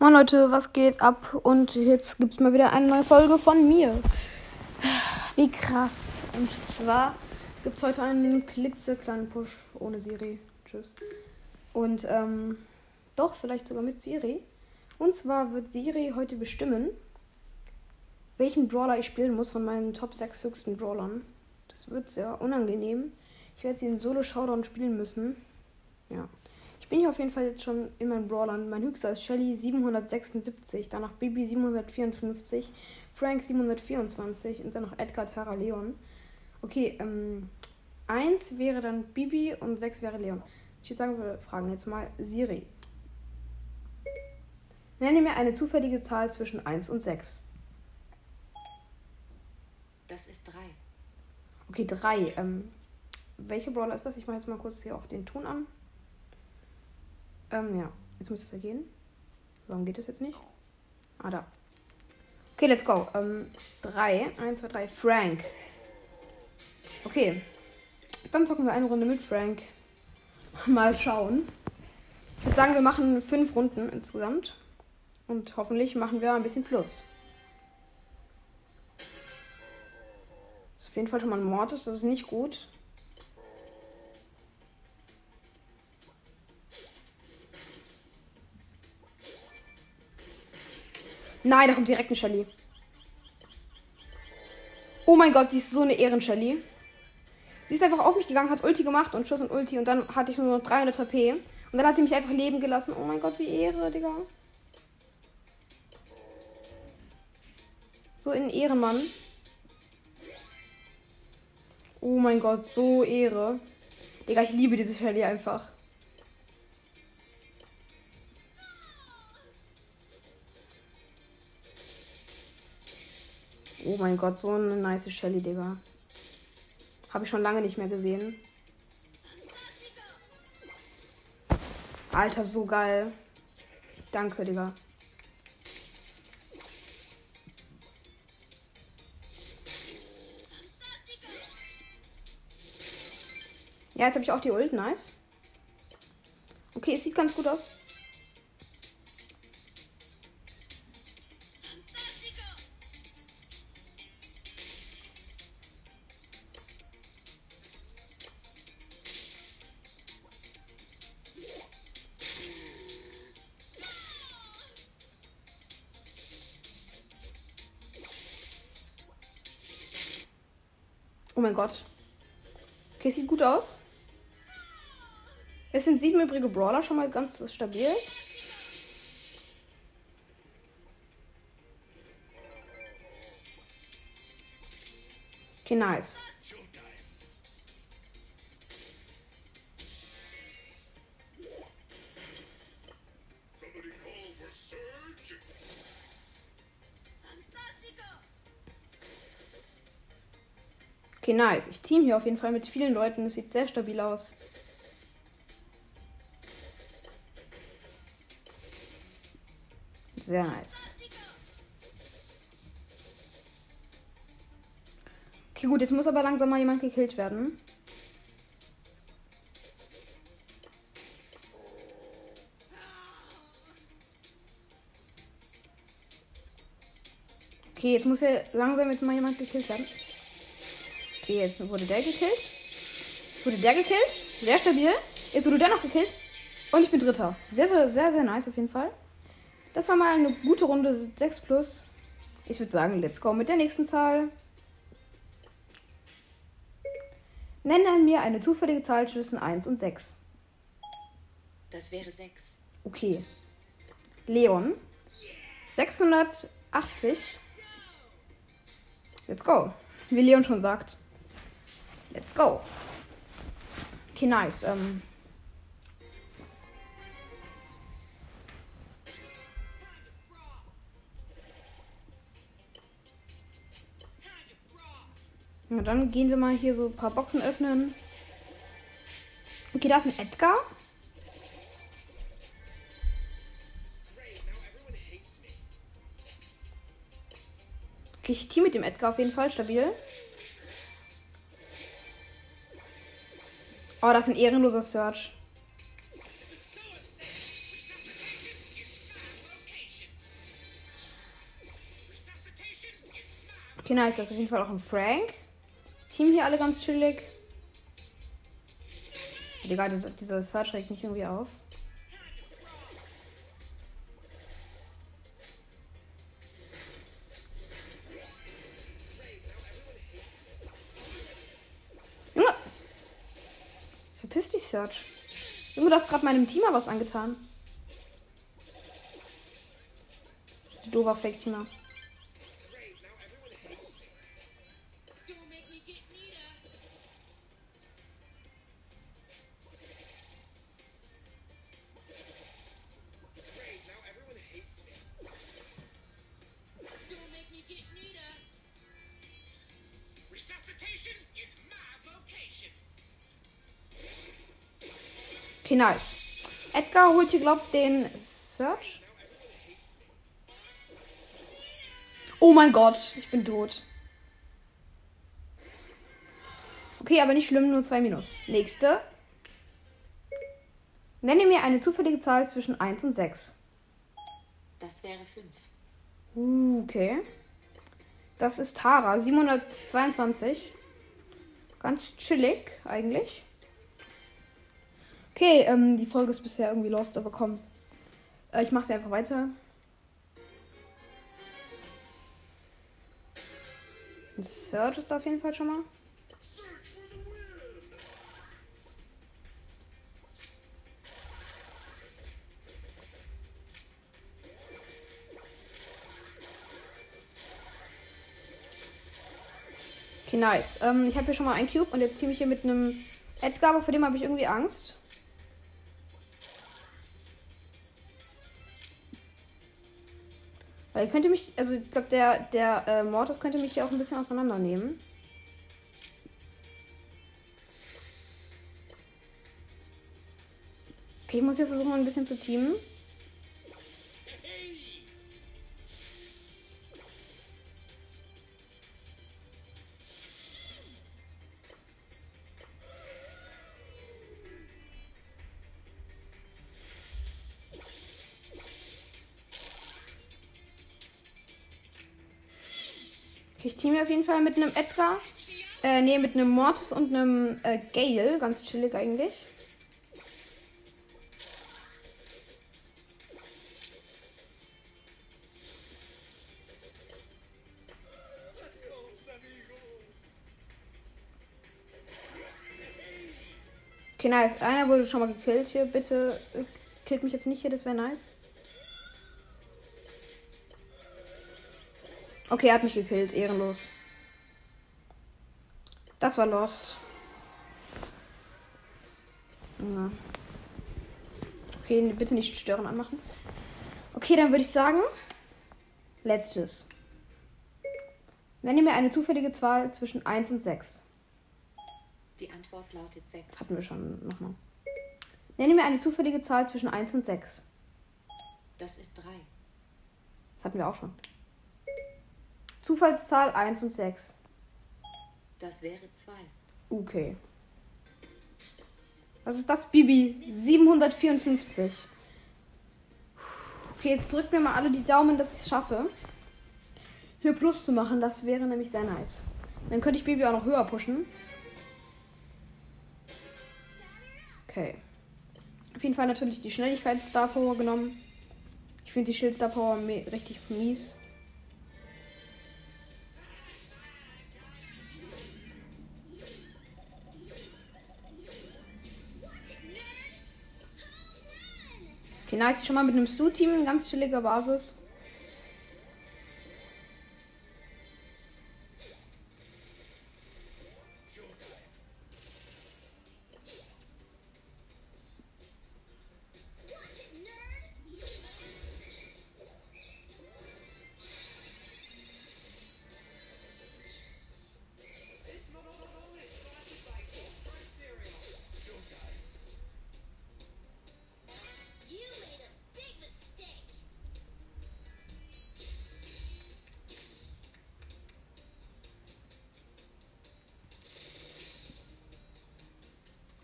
Moin Leute, was geht ab? Und jetzt gibt es mal wieder eine neue Folge von mir. Wie krass. Und zwar gibt es heute einen klitzekleinen Push ohne Siri. Tschüss. Und ähm, doch, vielleicht sogar mit Siri. Und zwar wird Siri heute bestimmen, welchen Brawler ich spielen muss von meinen Top 6 höchsten Brawlern. Das wird sehr unangenehm. Ich werde sie in Solo-Showdown spielen müssen. Ja. Ich bin hier auf jeden Fall jetzt schon in meinen Brawlern. Mein höchster ist Shelly 776, danach Bibi 754, Frank 724 und dann noch Edgar Terra Leon. Okay, ähm, 1 wäre dann Bibi und 6 wäre Leon. Ich würde sagen, wir fragen jetzt mal Siri. Nenne mir eine zufällige Zahl zwischen 1 und 6. Das ist 3. Okay, 3. Ähm, welche Brawler ist das? Ich mache jetzt mal kurz hier auch den Ton an. Ähm, ja. Jetzt muss es ja gehen. Warum geht es jetzt nicht? Ah, da. Okay, let's go. Ähm, 3. 1, 2, 3. Frank. Okay. Dann zocken wir eine Runde mit Frank. Mal schauen. Ich würde sagen, wir machen fünf Runden insgesamt. Und hoffentlich machen wir ein bisschen Plus. Das ist auf jeden Fall schon mal ein Mortis. Das ist nicht gut. Nein, da kommt direkt ein Shelly. Oh mein Gott, sie ist so eine Ehren-Shelly. Sie ist einfach auf mich gegangen, hat Ulti gemacht und Schuss und Ulti und dann hatte ich nur noch 300 HP. Und dann hat sie mich einfach leben gelassen. Oh mein Gott, wie Ehre, Digga. So in Ehrenmann. Oh mein Gott, so Ehre. Digga, ich liebe diese Shelly einfach. Oh mein Gott, so eine nice Shelly, Digga. Habe ich schon lange nicht mehr gesehen. Alter, so geil. Danke, Digga. Ja, jetzt habe ich auch die Ult. Nice. Okay, es sieht ganz gut aus. Mein Gott. Okay, sieht gut aus. Es sind sieben übrige Brawler, schon mal ganz stabil. Okay, nice. Okay, nice. Ich team hier auf jeden Fall mit vielen Leuten. Es sieht sehr stabil aus. Sehr nice. Okay, gut, jetzt muss aber langsam mal jemand gekillt werden. Okay, jetzt muss ja langsam jetzt mal jemand gekillt werden. Okay, jetzt wurde der gekillt. Jetzt wurde der gekillt. Sehr stabil. Jetzt wurde der noch gekillt. Und ich bin Dritter. Sehr, sehr, sehr, sehr nice auf jeden Fall. Das war mal eine gute Runde 6 plus. Ich würde sagen, let's go mit der nächsten Zahl. Nenne mir eine zufällige Zahl zwischen 1 und 6. Das wäre 6. Okay. Leon. 680. Let's go. Wie Leon schon sagt. Let's go. Okay, nice. Ähm. Na, dann gehen wir mal hier so ein paar Boxen öffnen. Okay, da ist ein Edgar. Okay, ich team mit dem Edgar auf jeden Fall. Stabil. Oh, das ist ein ehrenloser Search. Okay, nice. Das ist auf jeden Fall auch ein Frank. Team hier alle ganz chillig. Egal, dieser, dieser Search regt mich irgendwie auf. Dich, Search. Junge, du hast gerade meinem Teamer was angetan. Du doofer Fake-Teamer. Okay, nice. Edgar holt hier, glaubt, den Search. Oh mein Gott, ich bin tot. Okay, aber nicht schlimm, nur zwei Minus. Nächste. Nenne mir eine zufällige Zahl zwischen 1 und 6. Das wäre 5. Uh, okay. Das ist Tara, 722. Ganz chillig, eigentlich. Okay, ähm, die Folge ist bisher irgendwie lost, aber komm. Äh, ich mache sie einfach weiter. Search ist auf jeden Fall schon mal. Okay, nice. Ähm, ich habe hier schon mal einen Cube und jetzt team ich hier mit einem Edgar, aber vor dem habe ich irgendwie Angst. Weil könnte mich, also ich glaube, der, der äh, Mortis könnte mich hier auch ein bisschen auseinandernehmen. Okay, ich muss hier versuchen, ein bisschen zu teamen. Okay, ich teame auf jeden Fall mit einem Edgar. Äh, nee, mit einem Mortis und einem äh, Gale. Ganz chillig eigentlich. Okay, nice. Einer wurde schon mal gekillt hier. Bitte äh, killt mich jetzt nicht hier, das wäre nice. Okay, er hat mich gekillt. Ehrenlos. Das war Lost. Ja. Okay, bitte nicht stören anmachen. Okay, dann würde ich sagen, letztes. Nenne mir eine zufällige Zahl zwischen 1 und 6. Die Antwort lautet 6. Hatten wir schon nochmal. Nenne mir eine zufällige Zahl zwischen 1 und 6. Das ist 3. Das hatten wir auch schon. Zufallszahl 1 und 6. Das wäre 2. Okay. Was ist das, Bibi? 754. Okay, jetzt drückt mir mal alle die Daumen, dass ich es schaffe. Hier Plus zu machen, das wäre nämlich sehr nice. Dann könnte ich Bibi auch noch höher pushen. Okay. Auf jeden Fall natürlich die Schnelligkeit Star Power genommen. Ich finde die Schild Star Power richtig mies. Okay, nice. Schon mal mit einem Stu-Team, ganz chilliger Basis.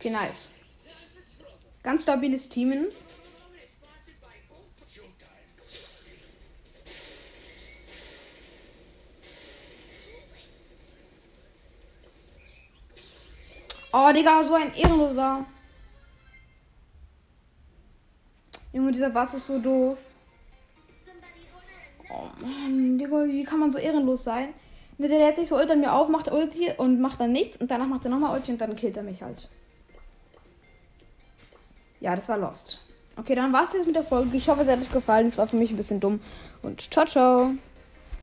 Okay, nice. Ganz stabiles Teamen. Oh, Digga, so ein Ehrenloser. Junge, dieser Bass ist so doof. Oh Mann, Digga, wie kann man so ehrenlos sein? Der lädt sich so Ult mir auf, macht Ulti und macht dann nichts und danach macht er nochmal Ulti und dann killt er mich halt. Ja, das war Lost. Okay, dann war es jetzt mit der Folge. Ich hoffe, es hat euch gefallen. Es war für mich ein bisschen dumm. Und ciao, ciao.